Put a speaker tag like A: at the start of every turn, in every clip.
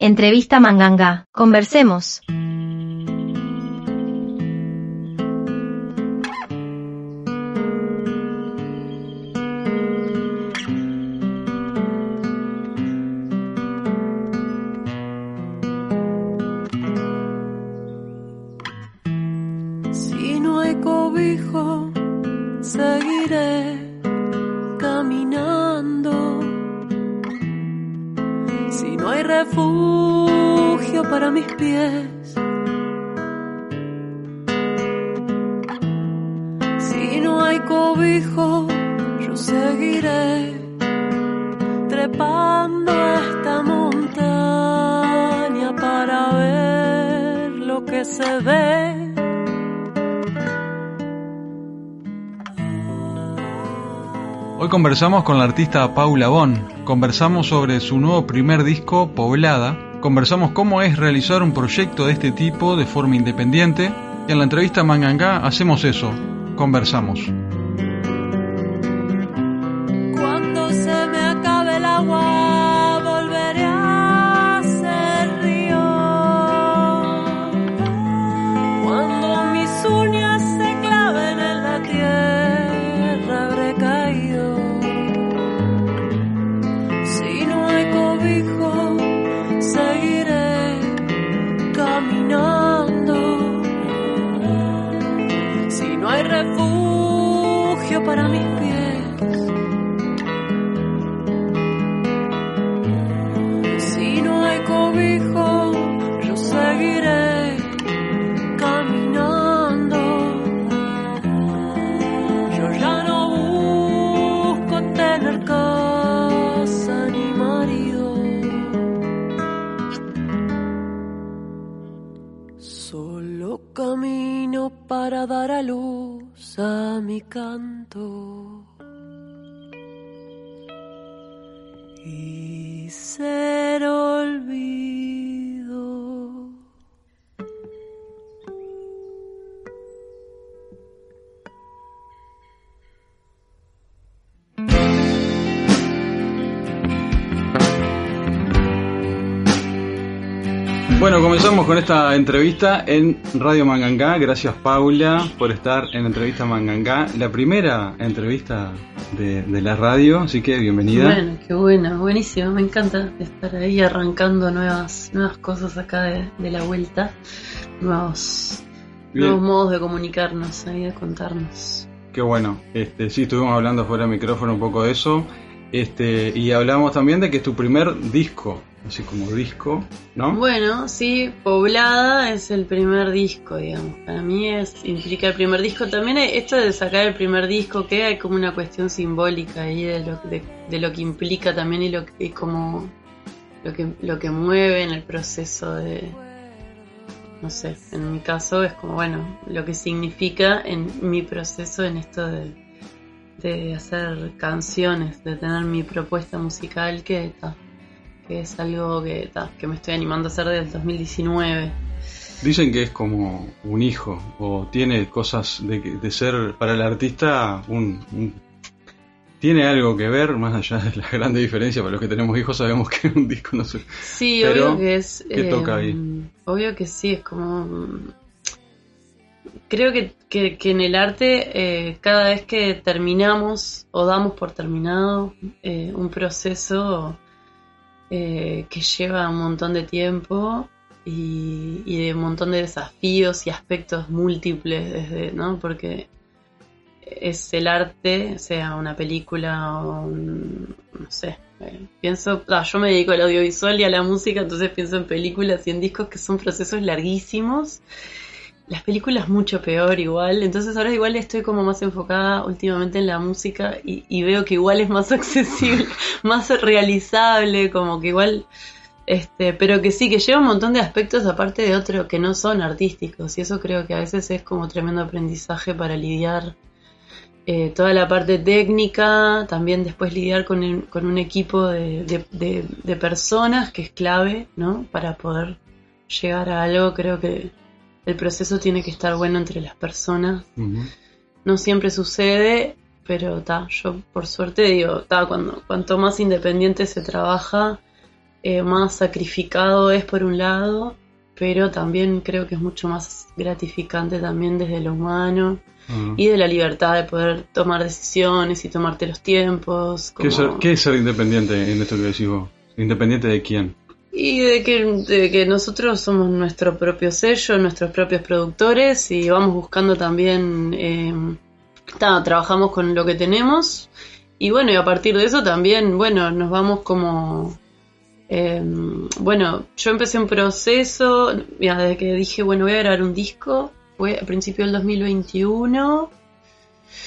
A: Entrevista Manganga. Conversemos.
B: Conversamos con la artista Paula Bon. Conversamos sobre su nuevo primer disco, Poblada. Conversamos cómo es realizar un proyecto de este tipo de forma independiente. Y en la entrevista Manganga hacemos eso, conversamos.
C: Canto. y ser
B: Bueno, comenzamos con esta entrevista en Radio Manganga. Gracias Paula por estar en la entrevista Manganga, la primera entrevista de, de la radio, así que bienvenida.
D: Bueno, qué bueno, buenísimo, me encanta estar ahí arrancando nuevas, nuevas cosas acá de, de la vuelta, nuevos,
B: Bien.
D: nuevos modos de comunicarnos, ahí de contarnos.
B: Qué bueno. Este, sí, estuvimos hablando fuera del micrófono un poco de eso. Este, y hablamos también de que es tu primer disco, así como disco, ¿no?
D: Bueno, sí, Poblada es el primer disco, digamos. Para mí es implica el primer disco. También esto de sacar el primer disco, que hay como una cuestión simbólica ahí de lo, de, lo que implica también y lo y como lo que lo que mueve en el proceso de no sé, en mi caso es como bueno, lo que significa en mi proceso en esto de, de hacer canciones, de tener mi propuesta musical que ta, que es algo que, ta, que me estoy animando a hacer desde el 2019.
B: Dicen que es como un hijo, o tiene cosas de, de ser para el artista un, un- Tiene algo que ver, más allá de la grande diferencia, para los que tenemos hijos sabemos que un disco no se...
D: Sí,
B: Pero,
D: obvio que es.
B: ¿qué toca ahí?
D: Obvio que sí, es como. Creo que, que, que en el arte, eh, cada vez que terminamos o damos por terminado eh, un proceso eh, que lleva un montón de tiempo y, de un montón de desafíos y aspectos múltiples, desde, ¿no? Porque es el arte, sea una película o un, no sé, eh, pienso, ah, yo me dedico al audiovisual y a la música, entonces pienso en películas y en discos que son procesos larguísimos. Las películas mucho peor igual, entonces ahora igual estoy como más enfocada últimamente en la música y, veo que igual es más accesible, más realizable, como que igual, este, pero que sí, que lleva un montón de aspectos aparte de otro que no son artísticos y eso creo que a veces es como tremendo aprendizaje para lidiar eh, toda la parte técnica, también después lidiar con, con un equipo de- de- de personas que es clave, ¿no? Para poder llegar a algo, creo que el proceso tiene que estar bueno entre las personas. No siempre sucede, pero ta, yo por suerte digo, ta, cuando cuanto más independiente se trabaja, eh, más sacrificado es por un lado, pero también creo que es mucho más gratificante también desde lo humano y de la libertad de poder tomar decisiones y tomarte los tiempos.
B: ¿Qué, es ser, qué es ser independiente en esto que decís vos? ¿Independiente de quién?
D: Y de que, de que nosotros somos nuestro propio sello, nuestros propios productores y vamos buscando también, eh, trabajamos con lo que tenemos y bueno, y a partir de eso también, bueno, nos vamos como... eh, bueno, yo empecé un proceso, mira, desde que dije, bueno, voy a grabar un disco, fue a principio del 2021.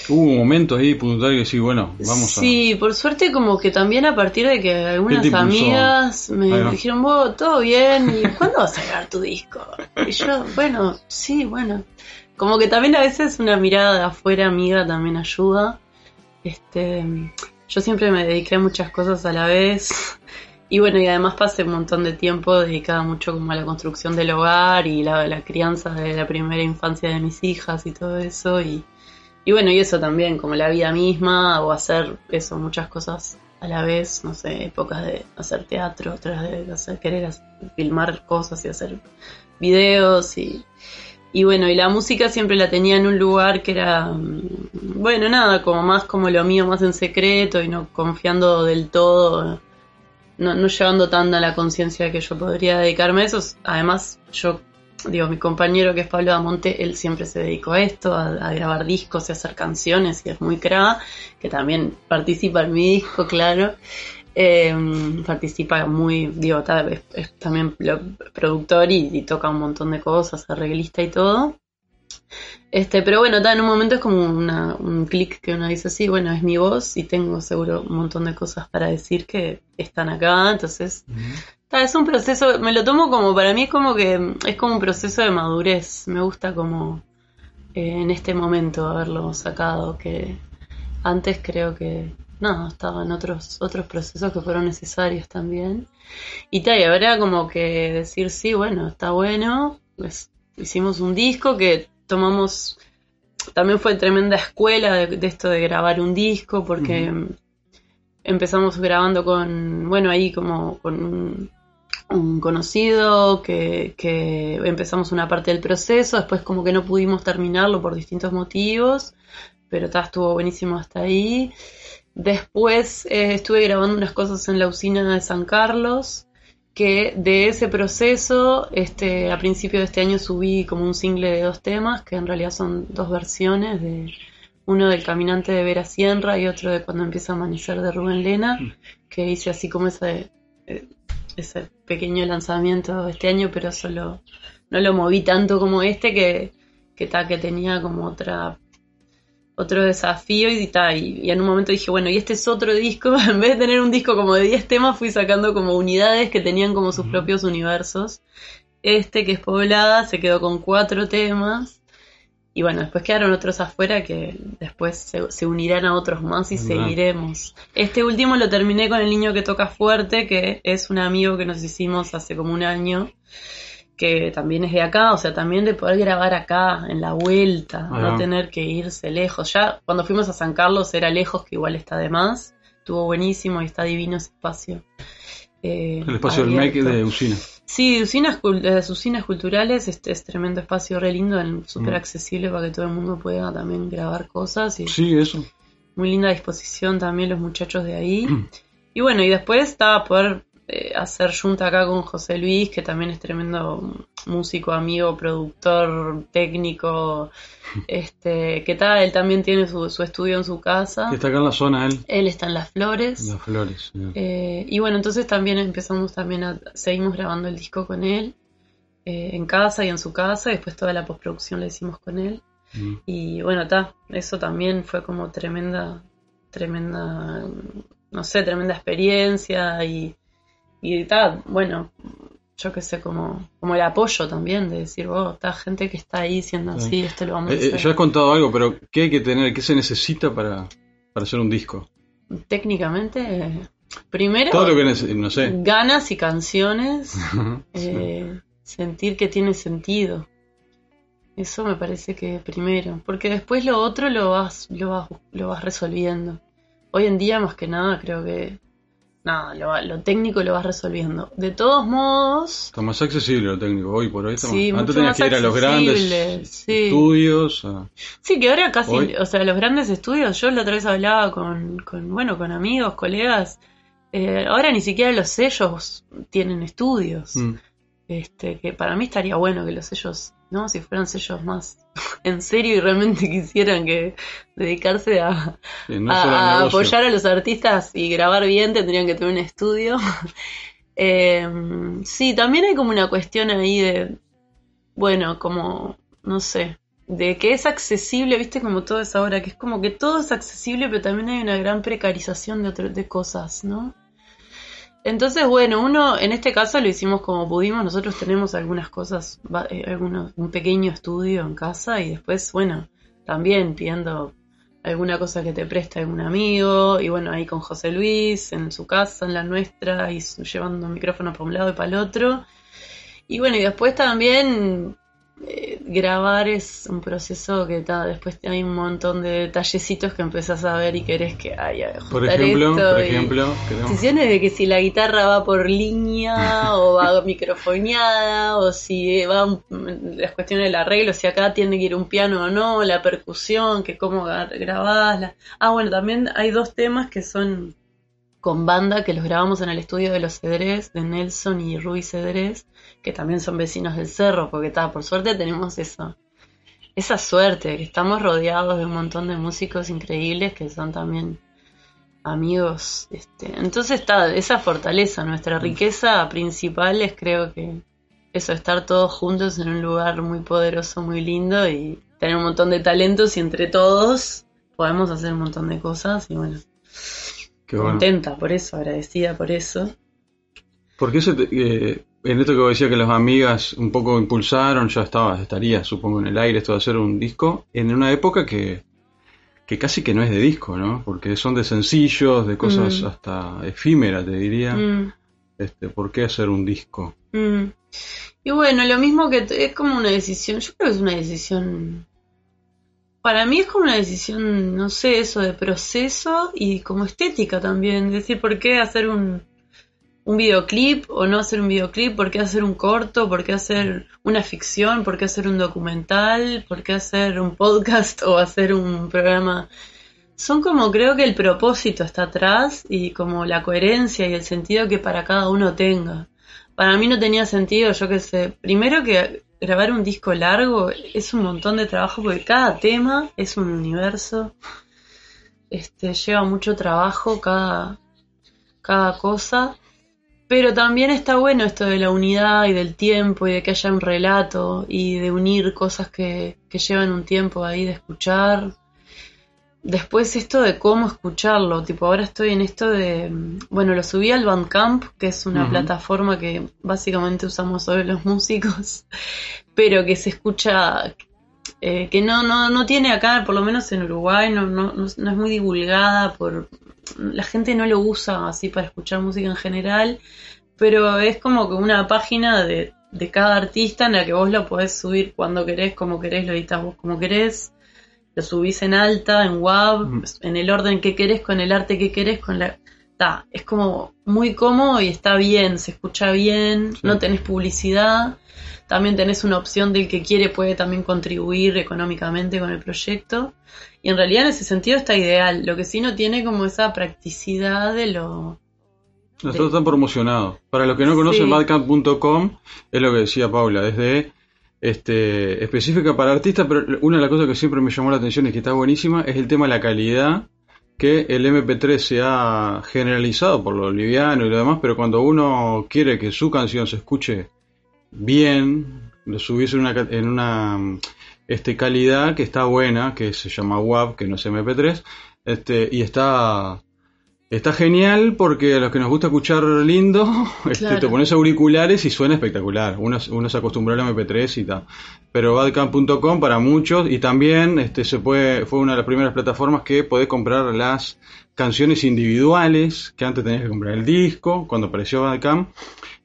B: Hubo un momento ahí puntual que decís, bueno, vamos a...
D: Sí, por suerte como que también a partir de que algunas amigas me dijeron, vos, todo bien, ¿y cuándo vas a grabar tu disco? Y yo, bueno, sí, bueno. Como que también a veces una mirada de afuera amiga también ayuda. Este, yo siempre me dediqué a muchas cosas a la vez. Y bueno, y además pasé un montón de tiempo dedicada mucho como a la construcción del hogar y la, la crianza de la primera infancia de mis hijas y todo eso. Y, y bueno, y eso también, como la vida misma, o hacer eso, muchas cosas a la vez, no sé, épocas de hacer teatro, otras de hacer, querer filmar cosas y hacer videos y, y bueno, y la música siempre la tenía en un lugar que era, mm, bueno, nada, como más como lo mío, más en secreto y no confiando del todo, no, no llevando tanta la conciencia de que yo podría dedicarme a eso. Además, yo digo, mi compañero que es Pablo Damonte, él siempre se dedicó a esto, a, a grabar discos y a hacer canciones y es muy cra, que también participa en mi disco, claro. Eh, participa muy, digo, es, es también productor y, toca un montón de cosas, arreglista y todo. Este, pero bueno, en un momento es como una- un clic que uno dice, sí, bueno, es mi voz y tengo seguro un montón de cosas para decir que están acá, entonces Es un proceso, me lo tomo como, para mí es como que es como un proceso de madurez. Me gusta como eh, en este momento haberlo sacado, que antes creo que no, estaba en otros, otros procesos que fueron necesarios también. Y tal, y ahora como que decir, sí, bueno, está bueno, pues hicimos un disco que tomamos, también fue tremenda escuela de, de esto de grabar un disco, porque empezamos grabando con, bueno, ahí como con un, un conocido que, que empezamos una parte del proceso, después como que no pudimos terminarlo por distintos motivos, pero ta, estuvo buenísimo hasta ahí. Después eh, estuve grabando unas cosas en la usina de San Carlos, que de ese proceso, este, a principio de este año subí como un single de dos temas, que en realidad son dos versiones de uno del Caminante de Vera Sierra y otro de Cuando empieza a amanecer de Rubén Lena, que hice así como ese, eh, ese pequeño lanzamiento este año, pero solo no lo moví tanto como este que, que, ta, que tenía como otra otro desafío y, ta, y, y en un momento dije, bueno, y este es otro disco, en vez de tener un disco como de 10 temas, fui sacando como unidades que tenían como sus propios universos. Este, que es Poblada, se quedó con cuatro temas. Y bueno, después quedaron otros afuera que después se, se unirán a otros más y seguiremos. Este último lo terminé con el niño que toca fuerte, que es un amigo que nos hicimos hace como un año, que también es de acá, o sea, también de poder grabar acá, en la vuelta, no tener que irse lejos. Ya cuando fuimos a San Carlos era lejos, que igual está de más. Estuvo buenísimo y está divino ese espacio. eh,
B: El espacio del MEC de Usina.
D: Sí, usinas, las usinas culturales este es tremendo espacio re lindo, súper
B: Mm.
D: accesible para que todo el mundo pueda también grabar cosas y
B: Sí, eso.
D: muy linda disposición también los muchachos de ahí. Y bueno, y después estaba poder eh, hacer junta acá con José Luis, que también es tremendo músico, amigo, productor, técnico, este, que tal, él también tiene su, su estudio en su casa.
B: Que está acá en la zona él.
D: Él está en Las Flores.
B: Las flores.
D: Eh, y bueno, entonces también empezamos también a, seguimos grabando el disco con él, eh, en casa y en su casa, y después toda la postproducción la hicimos con él.
B: Mm.
D: Y bueno, ta, eso también fue como tremenda, tremenda, no sé, tremenda experiencia y, y ta, bueno, yo qué sé, como, como el apoyo también de decir, oh, está gente que está ahí siendo
B: Sí.
D: así, esto lo vamos a
B: Eh, eh,
D: hacer.
B: ya has contado algo, pero ¿qué hay que tener? ¿Qué se necesita para, para hacer un disco?
D: Técnicamente, primero,
B: Todo lo que neces- no sé.
D: ganas y canciones.
B: Sí.
D: eh, sentir que tiene sentido. Eso me parece que primero, porque después lo otro lo vas, lo vas, lo vas resolviendo. Hoy en día más que nada creo que nada, lo, lo técnico lo vas resolviendo. De todos modos,
B: Está más accesible lo técnico hoy por hoy. está
D: Sí,
B: más- Antes tenías
D: más
B: que ir a los grandes
D: sí.
B: estudios. a-
D: Sí, que ahora casi,
B: Hoy-
D: o sea, los grandes estudios, yo la otra vez hablaba con, con bueno, con amigos, colegas, eh, ahora ni siquiera los sellos tienen estudios.
B: Mm.
D: Este, que para mí estaría bueno que los sellos, ¿no? Si fueran sellos más en serio y realmente quisieran que dedicarse a,
B: Sí, no
D: a-
B: solo al
D: a
B: negocio.
D: apoyar a los artistas y grabar bien, tendrían que tener un estudio. Eh, sí, también hay como una cuestión ahí de, bueno, como, no sé, de que es accesible, viste, como todo es ahora, que es como que todo es accesible, pero también hay una gran precarización de, otro- de cosas, ¿no? Entonces, bueno, uno, en este caso lo hicimos como pudimos, nosotros tenemos algunas cosas, eh, algunos, un pequeño estudio en casa y después, bueno, también pidiendo alguna cosa que te preste algún amigo, y bueno, ahí con José Luis, en su casa, en la nuestra, y llevando micrófono para un lado y para el otro. Y bueno, y después también eh, grabar es un proceso que ta, después hay un montón de detallecitos que empezás a ver y querés que haya
B: Por ejemplo, por ejemplo,
D: Decisiones de que si la guitarra va por línea o va microfoneada o si va un- las cuestiones del arreglo, si acá tiene que ir un piano o no, la percusión, que cómo gra- grabás. la- Ah, bueno, también hay dos temas que son con banda que los grabamos en el estudio de los Cedrés, de Nelson y Ruby Cedrés, que también son vecinos del cerro, porque está, por suerte tenemos eso. Esa suerte, que estamos rodeados de un montón de músicos increíbles que son también amigos. Este, entonces está esa fortaleza, nuestra riqueza principal es creo que eso, estar todos juntos en un lugar muy poderoso, muy lindo y tener un montón de talentos y entre todos podemos hacer un montón de cosas y bueno,
B: qué bueno.
D: contenta por eso, agradecida por eso.
B: ¿Por qué se te- eh, en esto que vos decías que las amigas un poco impulsaron, ya estaba, estaría, supongo, en el aire esto de hacer un disco, en una época que, que casi que no es de disco, ¿no? Porque son de sencillos, de cosas
D: Mm.
B: hasta efímeras, te diría.
D: Mm.
B: Este, ¿Por qué hacer un disco?
D: Mm. Y bueno, lo mismo que es como una decisión, yo creo que es una decisión, para mí es como una decisión, no sé, eso de proceso y como estética también, es decir, ¿por qué hacer un, un videoclip o no hacer un videoclip? ¿Por qué hacer un corto? ¿Por qué hacer una ficción? ¿Por qué hacer un documental? ¿Por qué hacer un podcast o hacer un programa? Son como creo que el propósito está atrás y como la coherencia y el sentido que para cada uno tenga. Para mí no tenía sentido, yo qué sé, primero que grabar un disco largo es un montón de trabajo porque cada tema es un universo, este, lleva mucho trabajo cada, cada cosa, pero también está bueno esto de la unidad y del tiempo y de que haya un relato y de unir cosas que, que llevan un tiempo ahí de escuchar. Después esto de cómo escucharlo, tipo ahora estoy en esto de, bueno, lo subí al Bandcamp, que es una plataforma que básicamente usamos sobre los músicos, pero que se escucha, eh, que no, no, no tiene acá, por lo menos en Uruguay, no, no, no, no es muy divulgada, por la gente no lo usa así para escuchar música en general, pero es como que una página de, de cada artista en la que vos lo podés subir cuando querés, como querés, lo editas vos como querés lo subís en alta, en WAV,
B: Mm.
D: en el orden que querés, con el arte que querés, con la... Ta, es como muy cómodo y está bien, se escucha bien,
B: Sí.
D: no tenés publicidad, también tenés una opción del que quiere puede también contribuir económicamente con el proyecto. Y en realidad en ese sentido está ideal, lo que sí no tiene como esa practicidad de lo...
B: Nosotros están promocionados. Para los que no conocen,
D: Sí.
B: badcamp.com es lo que decía Paula, desde este, específica para artistas, pero una de las cosas que siempre me llamó la atención y que está buenísima es el tema de la calidad, que el MP3 se ha generalizado por lo liviano y lo demás, pero cuando uno quiere que su canción se escuche bien, lo subís en una, este, calidad que está buena, que se llama WAV, que no es MP3, este, y está Está genial porque a los que nos gusta escuchar lindo, este, te pones auriculares y suena espectacular. Uno, uno se acostumbró al MP3 y tal. Pero Badcamp.com para muchos y también este, se puede, fue una de las primeras plataformas que podés comprar las canciones individuales, que antes tenías que comprar el disco, cuando apareció Badcamp.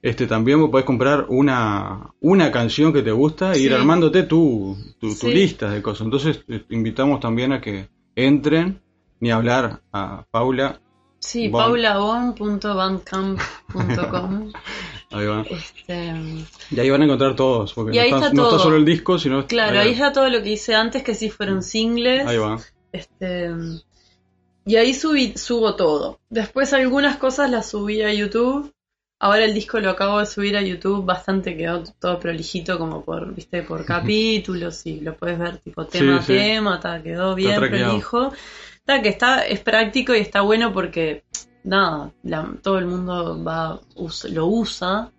B: Este, también vos podés comprar una, una canción que te gusta e ir armándote tu, tu, tu lista de cosas. Entonces, eh, invitamos también a que entren, ni hablar a Paula
D: Sí,
B: Bon.
D: paulabon.bandcamp.com.
B: Ahí va.
D: este,
B: Y ahí van a encontrar todos, porque
D: Y
B: no,
D: ahí
B: está,
D: está
B: no está
D: todo.
B: solo el disco, sino...
D: claro, ahí está todo lo que hice antes, que sí fueron singles.
B: Ahí va.
D: Este, y ahí subí, subo todo. Después algunas cosas las subí a YouTube. Ahora el disco lo acabo de subir a YouTube, bastante quedó todo prolijito como por, viste, por capítulos y lo puedes ver tipo tema
B: Sí,
D: a
B: sí.
D: tema, ta, quedó bien prolijo. Que está, es práctico y está bueno porque nada, la- todo el mundo va, us- lo usa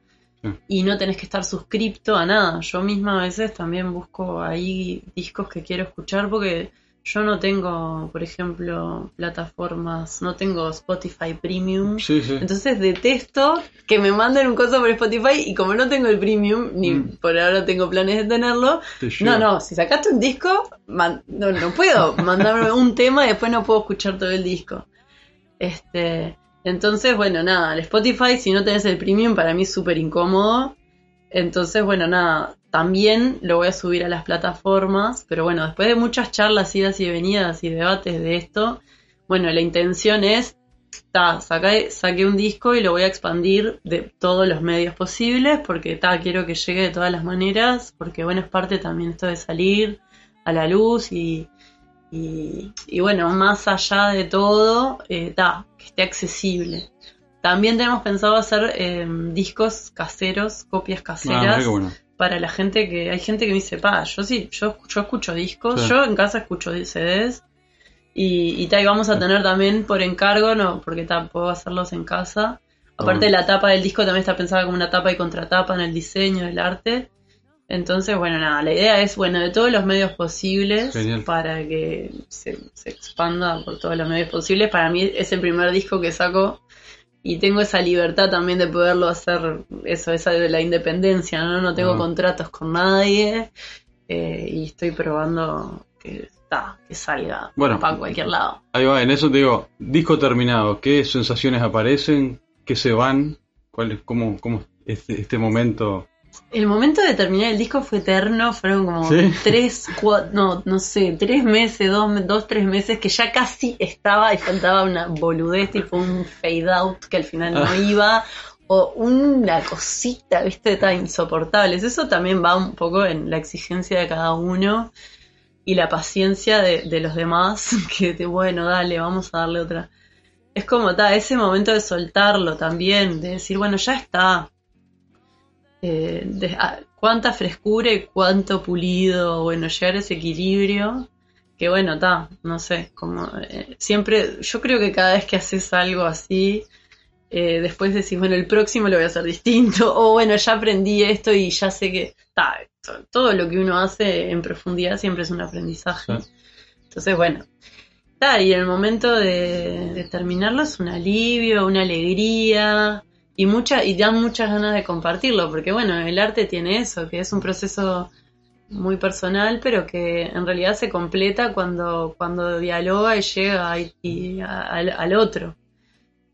D: y no tenés que estar suscripto a nada. Yo misma a veces también busco ahí discos que quiero escuchar porque yo no tengo, por ejemplo, plataformas, no tengo Spotify Premium.
B: Sí, sí.
D: Entonces detesto que me manden un coso por Spotify y como no tengo el premium, ni
B: Mm.
D: por ahora tengo planes de tenerlo,
B: Te
D: no, no, si sacaste un disco, man- no, no puedo mandarme un tema y después no puedo escuchar todo el disco. Este, entonces, bueno, nada, el Spotify, si no tenés el premium, para mí es súper incómodo. Entonces, bueno, nada, también lo voy a subir a las plataformas, pero bueno, después de muchas charlas, idas y venidas y debates de esto, bueno, la intención es, ta, saqué, saqué un disco y lo voy a expandir de todos los medios posibles, porque ta, quiero que llegue de todas las maneras, porque bueno, es parte también esto de salir a la luz y, y, y bueno, más allá de todo, eh, ta, que esté accesible. También tenemos pensado hacer eh, discos caseros, copias
B: Ah,
D: caseras. Para la gente que hay gente que me dice, pa, yo sí, yo, yo escucho discos,
B: Sí.
D: yo en casa escucho CDs y, y, ta, y vamos a tener también por encargo, no, porque ta, puedo hacerlos en casa. Aparte
B: Ah.
D: la tapa del disco también está pensada como una tapa y contratapa en el diseño del arte. Entonces, bueno, nada, la idea es, bueno, de todos los medios posibles
B: Genial.
D: para que se, se expanda por todos los medios posibles. Para mí es el primer disco que saco y tengo esa libertad también de poderlo hacer, eso, esa de la independencia, ¿no? No tengo
B: Ah.
D: contratos con nadie eh, y estoy probando que está, que salga
B: Bueno.
D: para cualquier lado.
B: Ahí va, en eso te digo, disco terminado, ¿qué sensaciones aparecen? ¿Qué se van? ¿Cuál es, cómo, cómo este, este momento?
D: El momento de terminar el disco fue eterno, fueron como
B: ¿Sí?
D: tres, cuatro, no, no sé, tres meses, dos, dos, tres meses que ya casi estaba y faltaba una boludez, tipo un fade out que al final no
B: Ah.
D: iba, o una cosita, viste, tan insoportables. Eso también va un poco en la exigencia de cada uno y la paciencia de, de los demás, que de, bueno, dale, vamos a darle otra. Es como, ta, ese momento de soltarlo también, de decir, bueno, ya está, eh, de- a- cuánta frescura y cuánto pulido, bueno, llegar a ese equilibrio, que bueno, está, no sé, como eh, siempre, yo creo que cada vez que haces algo así, eh, después decís, bueno, el próximo lo voy a hacer distinto, o bueno, ya aprendí esto y ya sé que, ta, to- todo lo que uno hace en profundidad siempre es un aprendizaje. Entonces, bueno, ta, y el momento de, de terminarlo es un alivio, una alegría, y mucha y dan muchas ganas de compartirlo porque bueno el arte tiene eso que es un proceso muy personal pero que en realidad se completa cuando cuando dialoga y llega y a- al, al otro.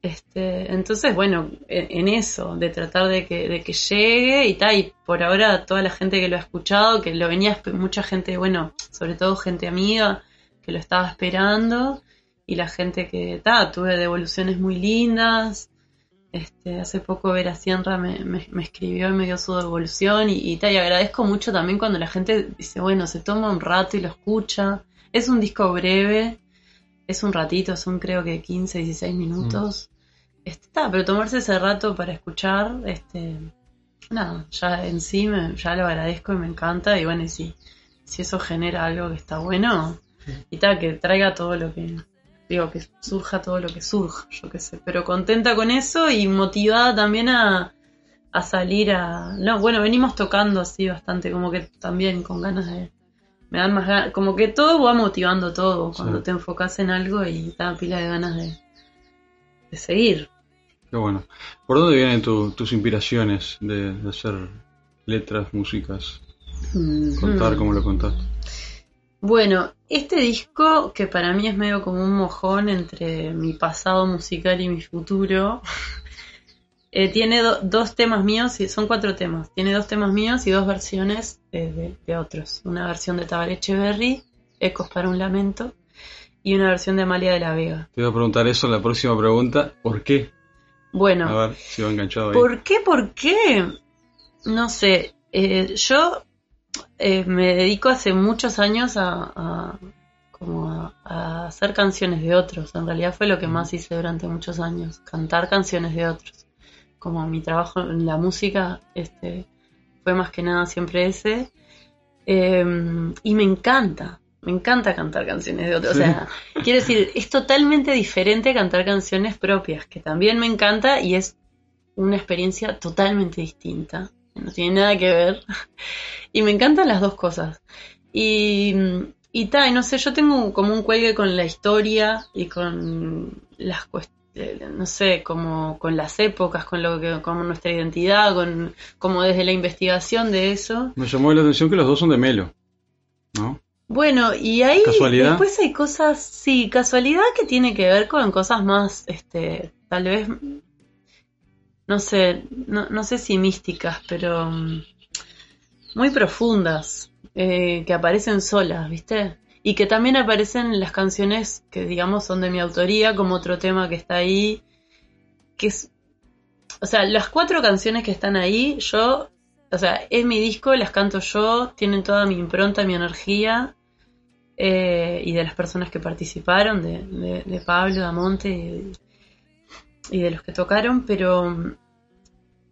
D: Este entonces bueno en, en eso de tratar de que de que llegue y tal y por ahora toda la gente que lo ha escuchado que lo venía mucha gente bueno sobre todo gente amiga que lo estaba esperando y la gente que ta tuve devoluciones muy lindas este, hace poco Vera Sierra me, me- me escribió y me dio su devolución y, y, tal, y agradezco mucho también cuando la gente dice, bueno, se toma un rato y lo escucha. Es un disco breve, es un ratito, son creo que 15, 16 minutos. Este, está, pero tomarse ese rato para escuchar, este, nada, ya en sí me, ya lo agradezco y me encanta y bueno, y si, si eso genera algo que está bueno, y tal, que traiga todo lo que, digo, que surja todo lo que surja, yo qué sé, pero contenta con eso y motivada también a, a salir a... No, bueno, venimos tocando así bastante, como que también con ganas de... Me dan más ganas, como que todo va motivando todo, cuando
B: Sí.
D: te enfocas en algo y te da pila de ganas de, de seguir.
B: Qué bueno. ¿Por dónde vienen tu- tus inspiraciones de, de hacer letras, músicas? Contar
D: Mm.
B: cómo lo contaste.
D: Bueno, este disco, que para mí es medio como un mojón entre mi pasado musical y mi futuro, eh, tiene do- dos temas míos, y son cuatro temas. Tiene dos temas míos y dos versiones eh, de, de otros. Una versión de Tabaré Echeverry, Ecos para un Lamento, y una versión de Amalia de la Vega.
B: Te voy a preguntar eso en la próxima pregunta. ¿Por qué?
D: Bueno,
B: A ver si va enganchado ahí.
D: ¿por qué? ¿Por qué? No sé, eh, yo eh, me dedico hace muchos años a, a- como a, a hacer canciones de otros. En realidad fue lo que más hice durante muchos años, cantar canciones de otros. Como mi trabajo en la música este, fue más que nada siempre ese. Eh, y me encanta, me encanta cantar canciones de otros.
B: Sí.
D: O sea, quiero decir, es totalmente diferente cantar canciones propias, que también me encanta y es una experiencia totalmente distinta. No tiene nada que ver. Y me encantan las dos cosas. Y, y ta, y no sé, yo tengo como un cuelgue con la historia y con las cuestiones, no sé, como con las épocas, con lo que, con nuestra identidad, con, como desde la investigación de eso.
B: Me llamó la atención que los dos son de Melo. ¿No?
D: Bueno, y ahí
B: ¿Casualidad?
D: después hay cosas, sí, casualidad que tiene que ver con cosas más, este, tal vez, no sé, no, no sé si místicas, pero mm, muy profundas, eh, que aparecen solas, ¿viste? Y que también aparecen en las canciones que digamos son de mi autoría, como otro tema que está ahí, que es, o sea, las cuatro canciones que están ahí, yo, o sea, es mi disco, las canto yo, tienen toda mi impronta, mi energía, eh, y de las personas que participaron, de, de, de Pablo, de Amonte y, y de los que tocaron, pero,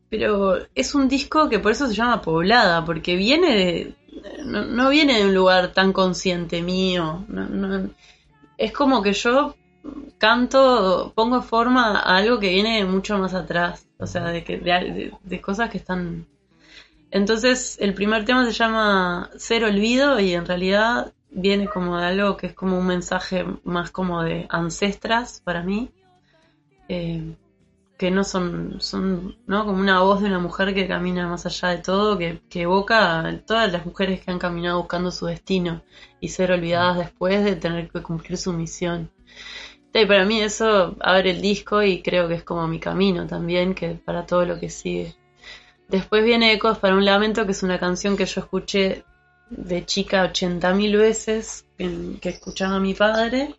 D: pero es un disco que por eso se llama Poblada, porque viene de, no, no viene de un lugar tan consciente mío, no- no- es como que yo canto, pongo forma a algo que viene mucho más atrás, o sea, de, que, de, de- de cosas que están... Entonces, el primer tema se llama Ser Olvido y en realidad viene como de algo que es como un mensaje más como de ancestras para mí, eh, que no son, son ¿no? como una voz de una mujer que camina más allá de todo, que, evoca a todas las mujeres que han caminado buscando su destino y ser olvidadas después de tener que cumplir su misión. Y para mí eso abre el disco y creo que es como mi camino también, que para todo lo que sigue. Después viene Ecos para un lamento, que es una canción que yo escuché de chica 80.000 veces, que, escuchaba a mi padre.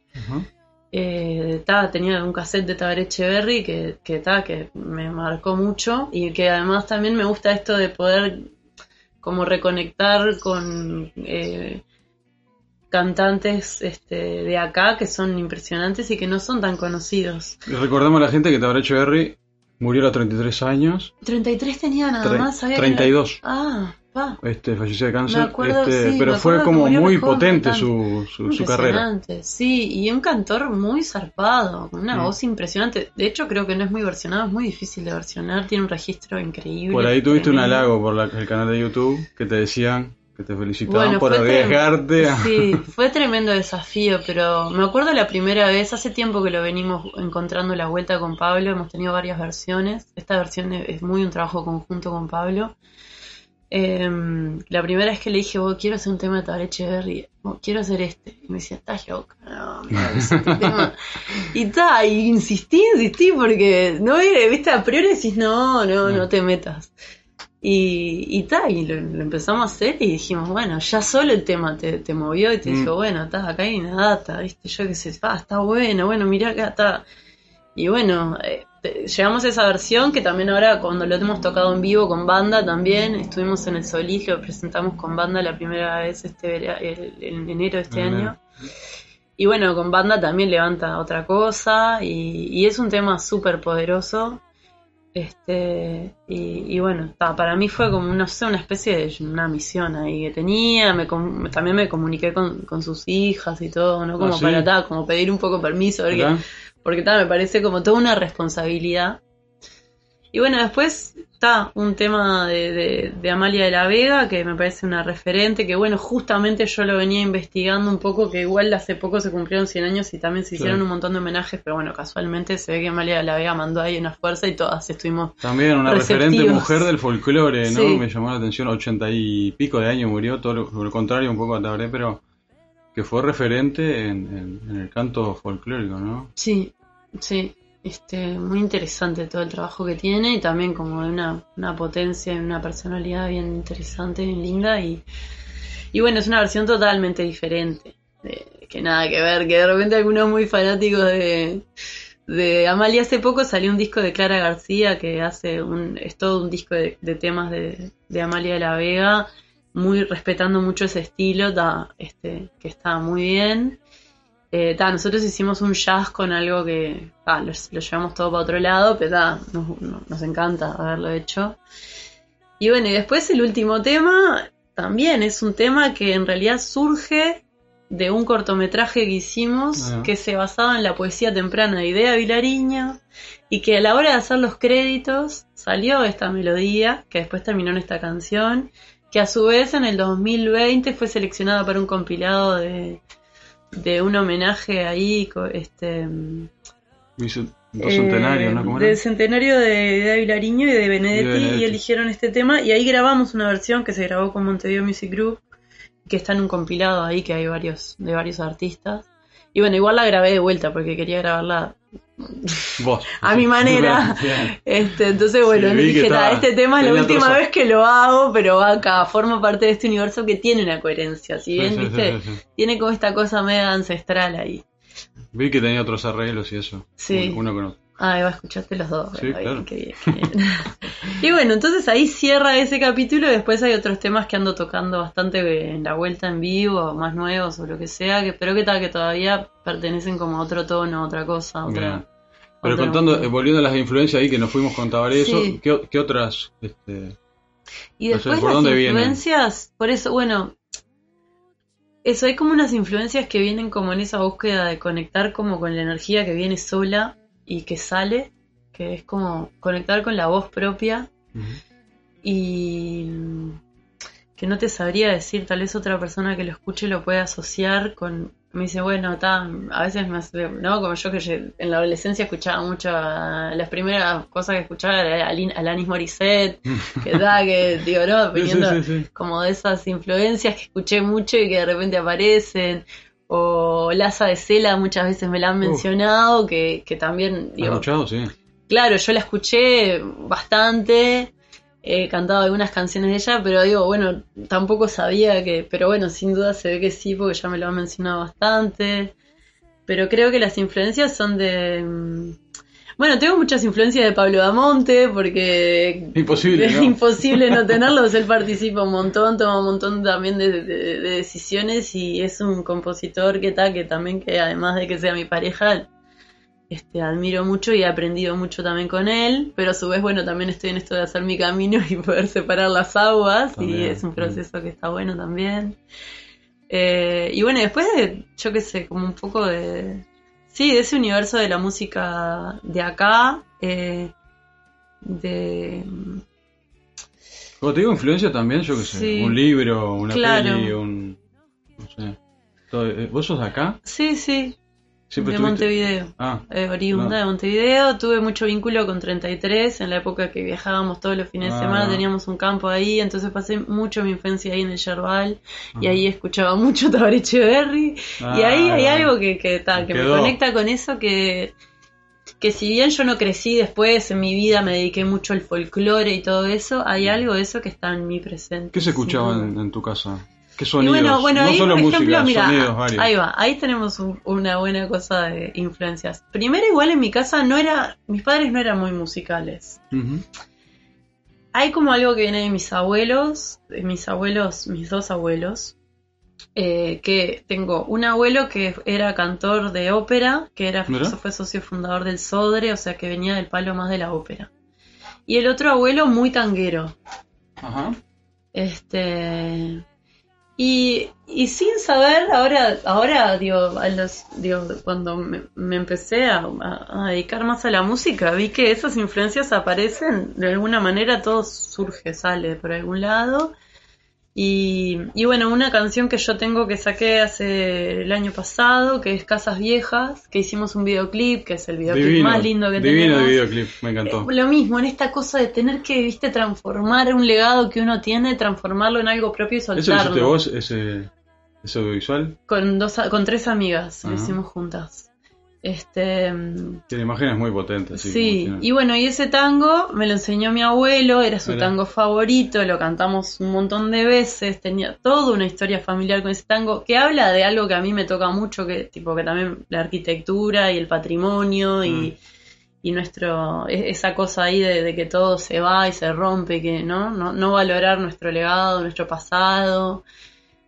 D: Eh, ta, tenía un cassette de Tabaré Echeverry que, que, ta, que me marcó mucho y que además también me gusta esto de poder como reconectar con eh, cantantes este, de acá que son impresionantes y que no son tan conocidos.
B: Y recordamos a la gente que Tabaré Echeverry murió a los 33 años.
D: 33 tenía nada
B: Tre-
D: más, sabía que
B: 32.
D: era- Ah,
B: Este, falleció de cáncer.
D: Me acuerdo,
B: este,
D: sí,
B: pero
D: me
B: fue como muy potente su, su, su carrera.
D: Impresionante, sí, y un cantor muy zarpado, con una voz impresionante. De hecho, creo que no es muy versionado, es muy difícil de versionar, tiene un registro increíble.
B: Por ahí tuviste un halago por la- el canal de YouTube que te decían que te felicitaban
D: Bueno,
B: por arriesgarte. a-
D: Sí, fue tremendo desafío, pero me acuerdo la primera vez, hace tiempo que lo venimos encontrando la vuelta con Pablo, hemos tenido varias versiones. Esta versión es muy un trabajo conjunto con Pablo. Em, la primera vez que le dije, "Vos, quiero hacer un tema de Tabaré Echeverry, vos, quiero hacer este. Y me decía, estás loca, no, mira, es este tema. Y ta, y insistí, insistí, porque no era, viste, a priori decís, no, no, no te metas. Y, y ta, y lo, lo empezamos a hacer y dijimos, bueno, ya solo el tema te, te movió y te
B: Mm.
D: dijo, bueno, está, acá hay una data, viste, yo qué sé, ah, está bueno, bueno, mira acá está. Y bueno, eh, llegamos a esa versión que también ahora cuando lo hemos tocado en vivo con banda también, estuvimos en el Solís, lo presentamos con banda la primera vez este en enero de este año. Y bueno, con banda también levanta otra cosa y, y es un tema súper poderoso. Este, y, y bueno, ta, para mí fue como, no sé, una especie de una misión ahí que tenía. Me, también me comuniqué con, con sus hijas y todo, ¿no? Como
B: Ah, ¿sí?
D: para ta, como pedir un poco permiso,
B: ¿Verdad?
D: Porque ta, me parece como toda una responsabilidad. Y bueno, después está un tema de, de- de Amalia de la Vega, que me parece una referente, que bueno, justamente yo lo venía investigando un poco, que igual hace poco se cumplieron 100 años y también se hicieron un montón de homenajes, pero bueno, casualmente se ve que Amalia de la Vega mandó ahí una fuerza y todas estuvimos...
B: También una
D: Receptivos.
B: referente mujer del folclore, ¿no?
D: Sí.
B: Me llamó la atención, ochenta y pico de años murió, todo lo, contrario un poco Tabaré, pero que fue referente en, el canto folclórico, ¿no?
D: Sí, sí, este, muy interesante todo el trabajo que tiene y también como de una, una potencia y una personalidad bien interesante, bien linda y, y bueno, es una versión totalmente diferente. eh, que nada que ver, que de repente algunos muy fanáticos de, de Amalia. Hace poco salió un disco de Clara García que hace un, es todo un disco de, de temas de, de Amalia de la Vega, muy respetando mucho ese estilo, ta, este, que está muy bien. Eh, ta, nosotros hicimos un jazz con algo que ta, lo, lo llevamos todo para otro lado, pero nos- nos encanta haberlo hecho. Y bueno, y después el último tema también es un tema que en realidad surge de un cortometraje que hicimos
B: Ah.
D: que se basaba en la poesía temprana de Idea Vilariño y que a la hora de hacer los créditos salió esta melodía que después terminó en esta canción que a su vez en el 2020 fue seleccionada para un compilado de, de un homenaje ahí este
B: Hizo Dos centenarios,
D: eh,
B: ¿no? ¿Cómo era?
D: Del centenario de, de Vilariño y de Benedetti,
B: Y de Benedetti.
D: y eligieron este tema y ahí grabamos una versión que se grabó con Montevideo Music Group que está en un compilado ahí que hay varios de varios artistas y bueno igual la grabé de vuelta porque quería grabarla
B: Vos.
D: a mi manera este entonces bueno
B: Sí,
D: dije "Ta,
B: estaba-
D: este tema es la última
B: trozo".
D: vez que lo hago pero va acá forma parte de este universo que tiene una coherencia si bien viste tiene como esta cosa media ancestral ahí
B: Vi que tenía otros arreglos y eso.
D: Sí.
B: Uno, uno con otro.
D: Ah, Eva, escuchaste los dos.
B: Sí, claro.
D: qué bien, qué bien. y bueno, entonces ahí cierra ese capítulo y después hay otros temas que ando tocando bastante en la vuelta en vivo, más nuevos o lo que sea, que pero que tal que todavía pertenecen como a otro tono, a otra cosa,
B: Bien.
D: otra.
B: Pero
D: otra-
B: contando, eh, volviendo a las influencias ahí que nos fuimos con Tabaré,
D: Sí.
B: ¿qué, qué otras? Este,
D: Y
B: no sé,
D: después
B: ¿por
D: las
B: dónde vienen?
D: influencias, por eso, bueno, eso, hay como unas influencias que vienen como en esa búsqueda de conectar como con la energía que viene sola y que sale, que es como conectar con la voz propia y mm, que no te sabría decir, tal vez otra persona que lo escuche lo puede asociar con, me dice, bueno, ta, a veces me hace, ¿no? Como yo que en la adolescencia escuchaba mucho, a- las primeras cosas que escuchaba era Alanis Morissette, que da, que digo, ¿no?
B: Sí, sí, sí.
D: como de esas influencias que escuché mucho y que de repente aparecen. O Laza de Cela muchas veces me la han mencionado, que, que también,
B: ¿Has
D: digo,
B: escuchado? Sí.
D: Claro, yo la escuché bastante, he cantado algunas canciones de ella, pero digo, bueno, tampoco sabía que, pero bueno, sin duda se ve que sí, porque ya me lo han mencionado bastante. Pero creo que las influencias son de... Bueno, tengo muchas influencias de Pablo Damonte, porque
B: Imposible,
D: es
B: ¿no?
D: imposible no tenerlo, pues él participa un montón, toma un montón también de, de- de decisiones y es un compositor que tal, que también que además de que sea mi pareja, este, admiro mucho y he aprendido mucho también con él, pero a su vez, bueno, también estoy en esto de hacer mi camino y poder separar las aguas y es un
B: mm.
D: proceso que está bueno también. Eh, y bueno, después de, yo qué sé, como un poco de... Sí, de ese universo de la música de acá, eh, de...
B: Como te digo, influencia también, yo qué sé.
D: Sí.
B: Un libro, una
D: Claro.
B: peli, un. No sé. Eh, ¿Vos sos de acá?
D: Sí, sí,
B: Siempre
D: de Montevideo.
B: Ah,
D: eh, oriunda de Montevideo, tuve mucho vínculo con 33 en la época que viajábamos todos los fines de
B: Ah.
D: semana, teníamos un campo ahí, entonces pasé mucho mi infancia ahí en el Yerbal y ahí escuchaba mucho Tabaré Echeverry y
B: Ah,
D: ahí hay algo que, que, ta, que me conecta con eso que, que si bien yo no crecí después en mi vida, me dediqué mucho al folclore y todo eso, hay algo de eso que está en mi presente.
B: ¿Qué se escuchaba en tu casa? ¿Qué
D: Y
B: sonidos?
D: bueno, bueno,
B: no
D: ahí
B: solo
D: por
B: música,
D: ejemplo, mira,
B: sonidos varios.
D: ahí va, ahí tenemos un- una buena cosa de influencias. Primero, igual en mi casa no era, mis padres no eran muy musicales. Hay como algo que viene de mis abuelos, de mis abuelos, mis dos abuelos, eh, que tengo un abuelo que era cantor de ópera, que era
B: Mira.
D: fue socio fundador del Sodre, o sea que venía del palo más de la ópera. Y el otro abuelo muy tanguero,
B: Ajá.
D: Este. Y, y sin saber, ahora, ahora digo, a los, digo cuando me, empecé a- a dedicar más a la música, vi que esas influencias aparecen, de alguna manera todo surge, sale por algún lado. Y, y bueno, una canción que yo tengo que saqué hace el año pasado, que es Casas Viejas, que hicimos un videoclip, que es el videoclip
B: Divino.
D: más lindo que
B: Divino
D: tenemos.
B: el videoclip, me encantó.
D: Eh, Lo mismo, en esta cosa de tener que, viste, transformar un legado que uno tiene, transformarlo en algo propio y
B: ¿Eso lo
D: soltarlo.
B: hiciste vos, ese, ese audiovisual?
D: Con, dos, con tres amigas, lo hicimos juntas. Este,
B: Tiene imágenes muy potentes. Sí,
D: sí, y bueno, y ese tango me lo enseñó mi abuelo, era su tango favorito, lo cantamos un montón de veces, tenía toda una historia familiar con ese tango que habla de algo que a mí me toca mucho, que tipo que también la arquitectura y el patrimonio y,
B: Mm.
D: y nuestro e- esa cosa ahí de, de que todo se va y se rompe, que no no, no valorar nuestro legado, nuestro pasado.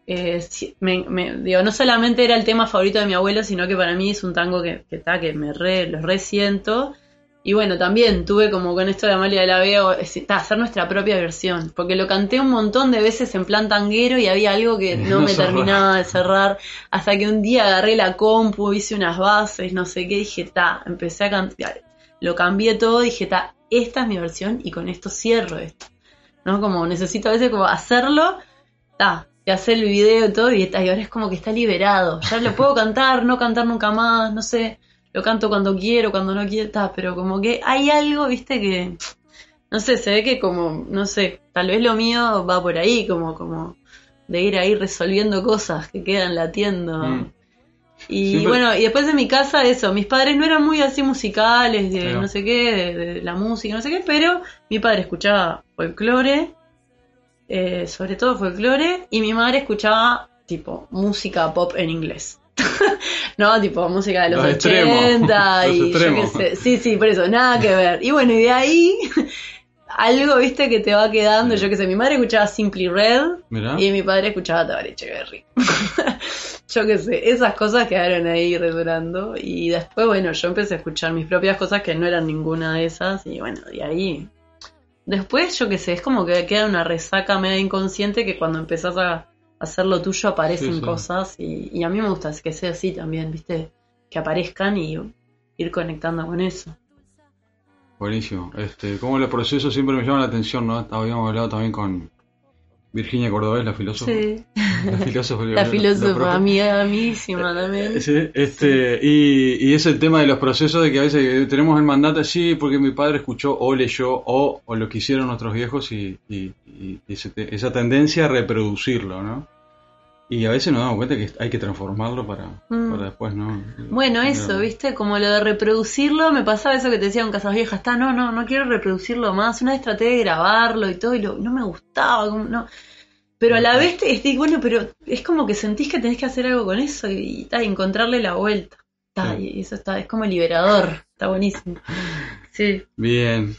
D: Eh, sí, me- me- digo, no solamente era el tema favorito de mi abuelo, sino que para mí es un tango que, que, está, que me re, lo resiento. Y bueno, también tuve como con esto de Amalia de la Vega, hacer nuestra propia versión, porque lo canté un montón de veces en plan tanguero y había algo que no,
B: No
D: me terminaba de cerrar, hasta que un día agarré la compu, hice unas bases, no sé qué, dije, ta, empecé a cantar, lo cambié todo, dije, ta, esta es mi versión y con esto cierro esto. ¿No? Como necesito a veces como hacerlo, ta, y hacer el video y todo, y, y ahora es como que está liberado. Ya lo puedo cantar, no cantar nunca más, no sé, lo canto cuando quiero, cuando no quiero, ta, pero como que hay algo, viste, que, no sé, se ve que como, no sé, tal vez lo mío va por ahí, como, como de ir ahí resolviendo cosas que quedan latiendo.
B: Mm.
D: Y
B: Siempre-
D: bueno, y después de mi casa, eso, mis padres no eran muy así musicales, de
B: Claro.
D: no sé qué, de, de la música, no sé qué, pero mi padre escuchaba folclore, eh, sobre todo folclore, y mi madre escuchaba tipo música pop en inglés. no, tipo música de los,
B: Los extremos,
D: 80
B: los
D: y yo qué sé. Sí, sí, por eso, nada que ver. Y bueno, y de ahí algo, viste, que te va quedando,
B: Sí.
D: yo qué sé, mi madre escuchaba Simply Red,
B: Mirá.
D: y mi padre escuchaba Tabaré Echeverry. yo qué sé, esas cosas quedaron ahí resonando. Y después, bueno, yo empecé a escuchar mis propias cosas que no eran ninguna de esas. Y bueno, de ahí. Después, yo qué sé, es como que queda una resaca media inconsciente que cuando empezás a hacer lo tuyo aparecen
B: Sí, sí.
D: cosas. Y, y a mí me gusta que sea así también, ¿viste? Que aparezcan y ir conectando con eso.
B: Buenísimo. Este, cómo los procesos siempre me llaman la atención, ¿no? Habíamos hablado también con Virginia Cordobés, la filósofa.
D: Sí.
B: La filósofa,
D: La filósofa, amiga, amiguísima también.
B: Sí, este, y, y es el tema de los procesos de que a veces tenemos el mandato así porque mi padre escuchó o leyó o, o lo que hicieron nuestros viejos y, y- ese esa tendencia a reproducirlo, ¿no? Y a veces nos damos cuenta que hay que transformarlo para,
D: Mm.
B: para después, ¿no?
D: Bueno, eso. ¿viste? Como lo de reproducirlo, me pasaba eso que te decía con Casas Viejas, está, no, no, no quiero reproducirlo más. Una vez traté de grabarlo y todo, y lo- no me gustaba, como, no. Pero a la vez te estoy, bueno, pero es como que sentís que tenés que hacer algo con eso y, y, ta, y encontrarle la vuelta. Ta,
B: Sí.
D: Y eso está, es como liberador, está buenísimo. Sí.
B: Bien.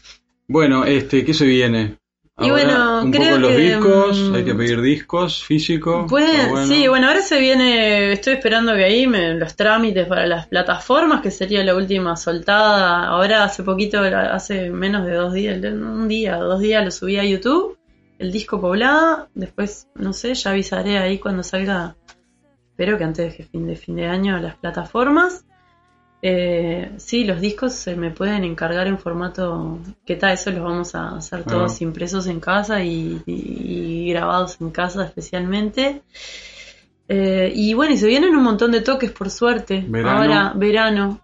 B: Bueno, este, ¿qué se viene?
D: Y bueno,
B: un
D: creo
B: poco los
D: que,
B: discos,
D: mm,
B: hay que pedir discos físicos.
D: Puede-
B: está bueno.
D: Sí, bueno, ahora se viene, estoy esperando que ahí me, los trámites para las plataformas, que sería la última soltada. Ahora hace poquito, hace menos de dos días, un día, dos días lo subí a YouTube, el disco poblada. Después, no sé, ya avisaré ahí cuando salga, espero que antes de fin de, fin de año, las plataformas. Eh, sí, los discos se me pueden encargar en formato, ¿qué tal? Eso los vamos a hacer
B: Ah.
D: todos impresos en casa y, y- y grabados en casa especialmente. Eh, y bueno, y se vienen un montón de toques, por suerte.
B: Verano.
D: Ahora, verano.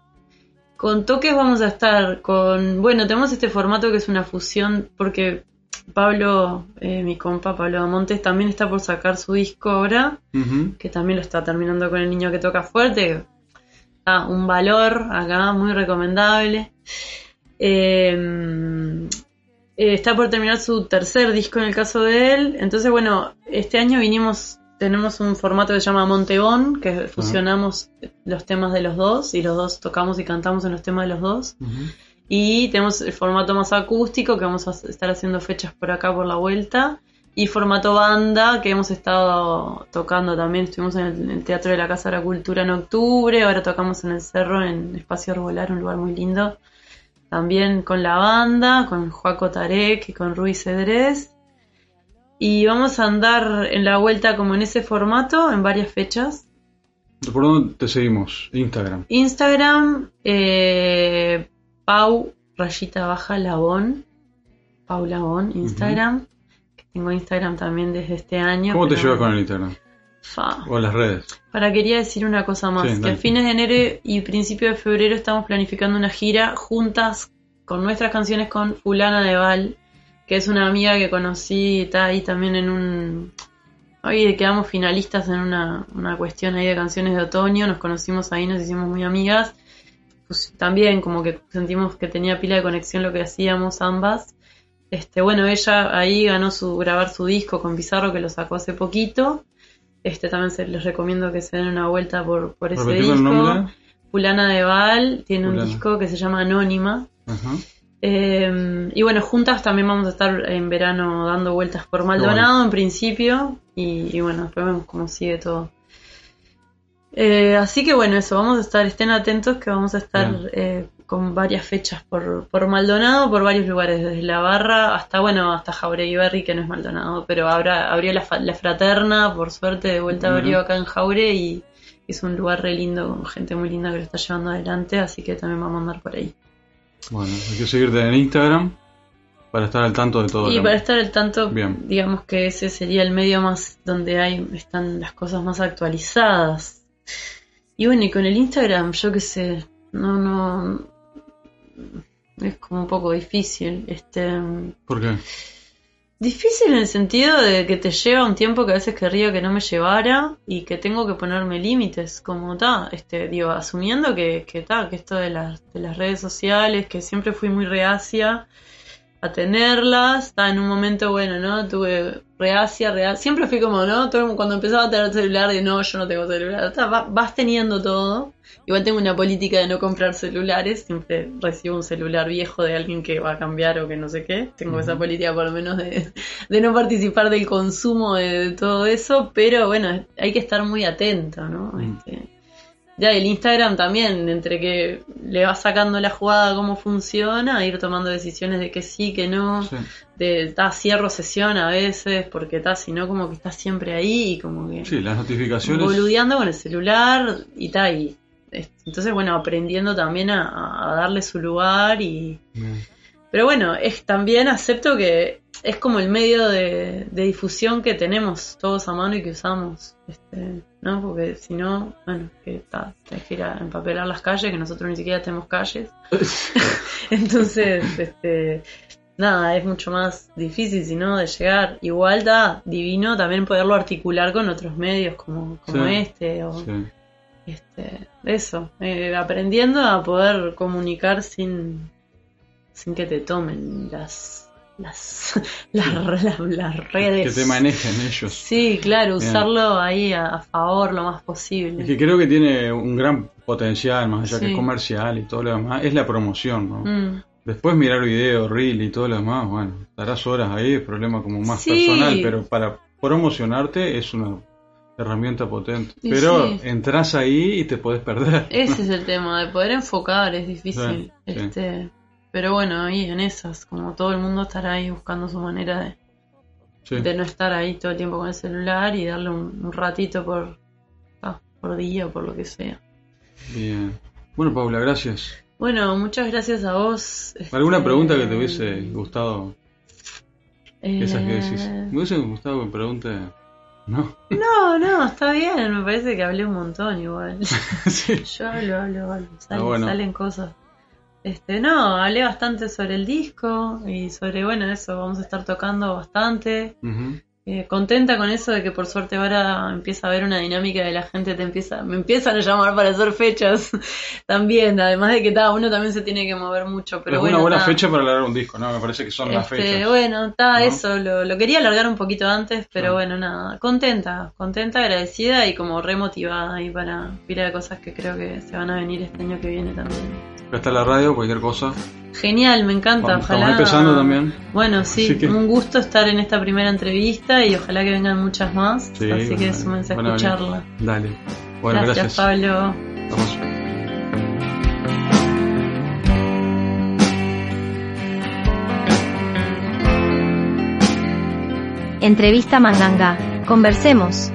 D: Con toques vamos a estar con, bueno, tenemos este formato que es una fusión, porque Pablo, eh, mi compa Pablo Montes, también está por sacar su disco ahora que también lo está terminando con el niño que toca fuerte. Ah, un valor acá muy recomendable. Eh, eh, está por terminar su tercer disco en el caso de él. Entonces, bueno, este año vinimos, tenemos un formato que se llama Montebón, que fusionamos los temas de los dos y los dos tocamos y cantamos en los temas de los dos. Y tenemos el formato más acústico, que vamos a estar haciendo fechas por acá por la vuelta. Y formato banda, que hemos estado tocando también. Estuvimos en el, en el Teatro de la Casa de la Cultura en octubre. Ahora tocamos en el Cerro, en Espacio Arbolar, un lugar muy lindo. También con la banda, con Joaco Tarek y con Ruiz Cedrés. Y vamos a andar en la vuelta como en ese formato, en varias fechas.
B: ¿Por dónde te seguimos? Instagram.
D: Instagram, eh, Pau rayita baja Labón. Pau Labón, Instagram. Tengo Instagram también desde este año.
B: ¿Cómo te llevas con el Instagram?
D: Fa.
B: O las redes.
D: Para quería decir una cosa más,
B: Sí,
D: que a fines de enero y principio de febrero estamos planificando una gira juntas con nuestras canciones con Fulana de Val, que es una amiga que conocí, está ahí también en un... Hoy quedamos finalistas en una, una cuestión ahí de canciones de otoño, nos conocimos ahí, nos hicimos muy amigas. pues, también como que sentimos que tenía pila de conexión lo que hacíamos ambas. Este, bueno, ella ahí ganó su grabar su disco con Pizarro que lo sacó hace poquito. Este también se, les recomiendo que se den una vuelta por, por ese disco. Fulana de Val tiene un disco que se llama Anónima.
B: Ajá.
D: Eh, y bueno, juntas también vamos a estar en verano dando vueltas por Maldonado en principio. Y, y bueno, después vemos cómo sigue todo. Eh, así que bueno, eso, vamos a estar, estén atentos que vamos a estar eh, con varias fechas por, por Maldonado, por varios lugares, desde La Barra hasta, bueno, hasta Jauregui Berry, que no es Maldonado, pero ahora abrió la, la Fraterna, por suerte, de vuelta abrió acá en Jaure y es un lugar re lindo, con gente muy linda que lo está llevando adelante, así que también vamos a andar por ahí.
B: Bueno, hay que seguirte en Instagram para estar al tanto de todo.
D: Y para estar al tanto,
B: Bien.
D: digamos que ese sería el medio más donde hay están las cosas más actualizadas. Y bueno, y con el Instagram, yo qué sé, no, no, es como un poco difícil. Este,
B: ¿Por qué?
D: difícil en el sentido de que te lleva un tiempo que a veces querría que no me llevara y que tengo que ponerme límites, como está, este, digo, asumiendo que, que ta, que esto de las, de las redes sociales, que siempre fui muy reacia a tenerlas, está en un momento bueno, ¿no? Tuve reacia, real, siempre fui como, ¿no? Todo- cuando empezaba a tener celular, de no, yo no tengo celular, ta, va- vas teniendo todo. Igual tengo una política de no comprar celulares, siempre recibo un celular viejo de alguien que va a cambiar o que no sé qué. Tengo esa política por lo menos de, de no participar del consumo de, de todo eso, pero bueno, hay que estar muy atento, ¿no?
B: Mm.
D: Este, ya el Instagram también, entre que le vas sacando la jugada cómo funciona, ir tomando decisiones de que sí, que no,
B: Sí.
D: de ta, cierro sesión a veces, porque ta, si no como que estás siempre ahí y como que
B: Sí, las notificaciones.
D: boludeando con el celular y tal. Y, entonces, bueno, aprendiendo también a, a darle su lugar y... Pero bueno, es también acepto que es como el medio de, de difusión que tenemos todos a mano y que usamos, este, ¿no? Porque si no, bueno, que ta, tenés que ir a empapelar las calles, que nosotros ni siquiera tenemos calles. Entonces, este, nada, es mucho más difícil, si no, de llegar. Igual da divino también poderlo articular con otros medios como, como
B: Sí.
D: este o
B: Sí.
D: este, eso, eh, aprendiendo a poder comunicar sin, sin que te tomen las las, las, las- las
B: Que
D: redes.
B: te manejen ellos.
D: Sí, claro,
B: Bien.
D: usarlo ahí a, a favor lo más
B: Es
D: posible.
B: que creo que tiene un gran potencial, más allá que es comercial y todo lo demás, es la promoción, ¿no?
D: Mm.
B: Después mirar video, reel y todo lo demás, bueno, estarás horas ahí, es problema como más
D: Sí.
B: personal, pero para promocionarte es una herramienta potente.
D: Y
B: Pero
D: sí.
B: entras ahí y te podés perder.
D: Ese es el tema, de poder enfocar es difícil. Este, Pero bueno, ahí en esas, como todo el mundo estará ahí buscando su manera de,
B: Sí.
D: de no estar ahí todo el tiempo con el celular y darle un, un ratito por, ah, por día o por lo que sea.
B: Bien. Bueno, Paula, gracias.
D: Bueno, muchas gracias a vos.
B: ¿Alguna
D: este,
B: pregunta que te hubiese gustado? Esas que decís.
D: eh,
B: Me hubiese gustado que me pregunte. No.
D: No, no, está bien, me parece que hablé un montón igual.
B: sí.
D: Yo hablo, hablo, hablo, salen,
B: Ah, bueno.
D: salen cosas. Este, no, hablé bastante sobre el disco y sobre, bueno, eso, vamos a estar tocando bastante. Eh, contenta con eso de que por suerte ahora empieza a haber una dinámica de la gente te empieza, me empiezan a llamar para hacer fechas también, además de que ta, uno también se tiene que mover mucho, pero
B: es
D: bueno,
B: una buena
D: ta,
B: fecha para largar un disco, ¿no? Me parece que son las
D: este,
B: fechas.
D: bueno, está
B: ¿no?
D: eso, lo, lo quería alargar un poquito antes, pero bueno, nada, contenta, contenta, agradecida y como remotivada ahí para pila de cosas que creo que se van a venir este año que viene también.
B: Acá está la radio, cualquier cosa.
D: Genial, me encanta,
B: Vamos,
D: ojalá.
B: estamos empezando también.
D: Bueno, sí,
B: que-
D: un gusto estar en esta primera entrevista y ojalá que vengan muchas más,
B: Sí,
D: así que súmense
B: a venir.
D: escucharla.
B: Dale. Bueno,
D: gracias,
B: gracias.
D: Pablo.
B: Vamos.
A: Entrevista Manganga. Conversemos.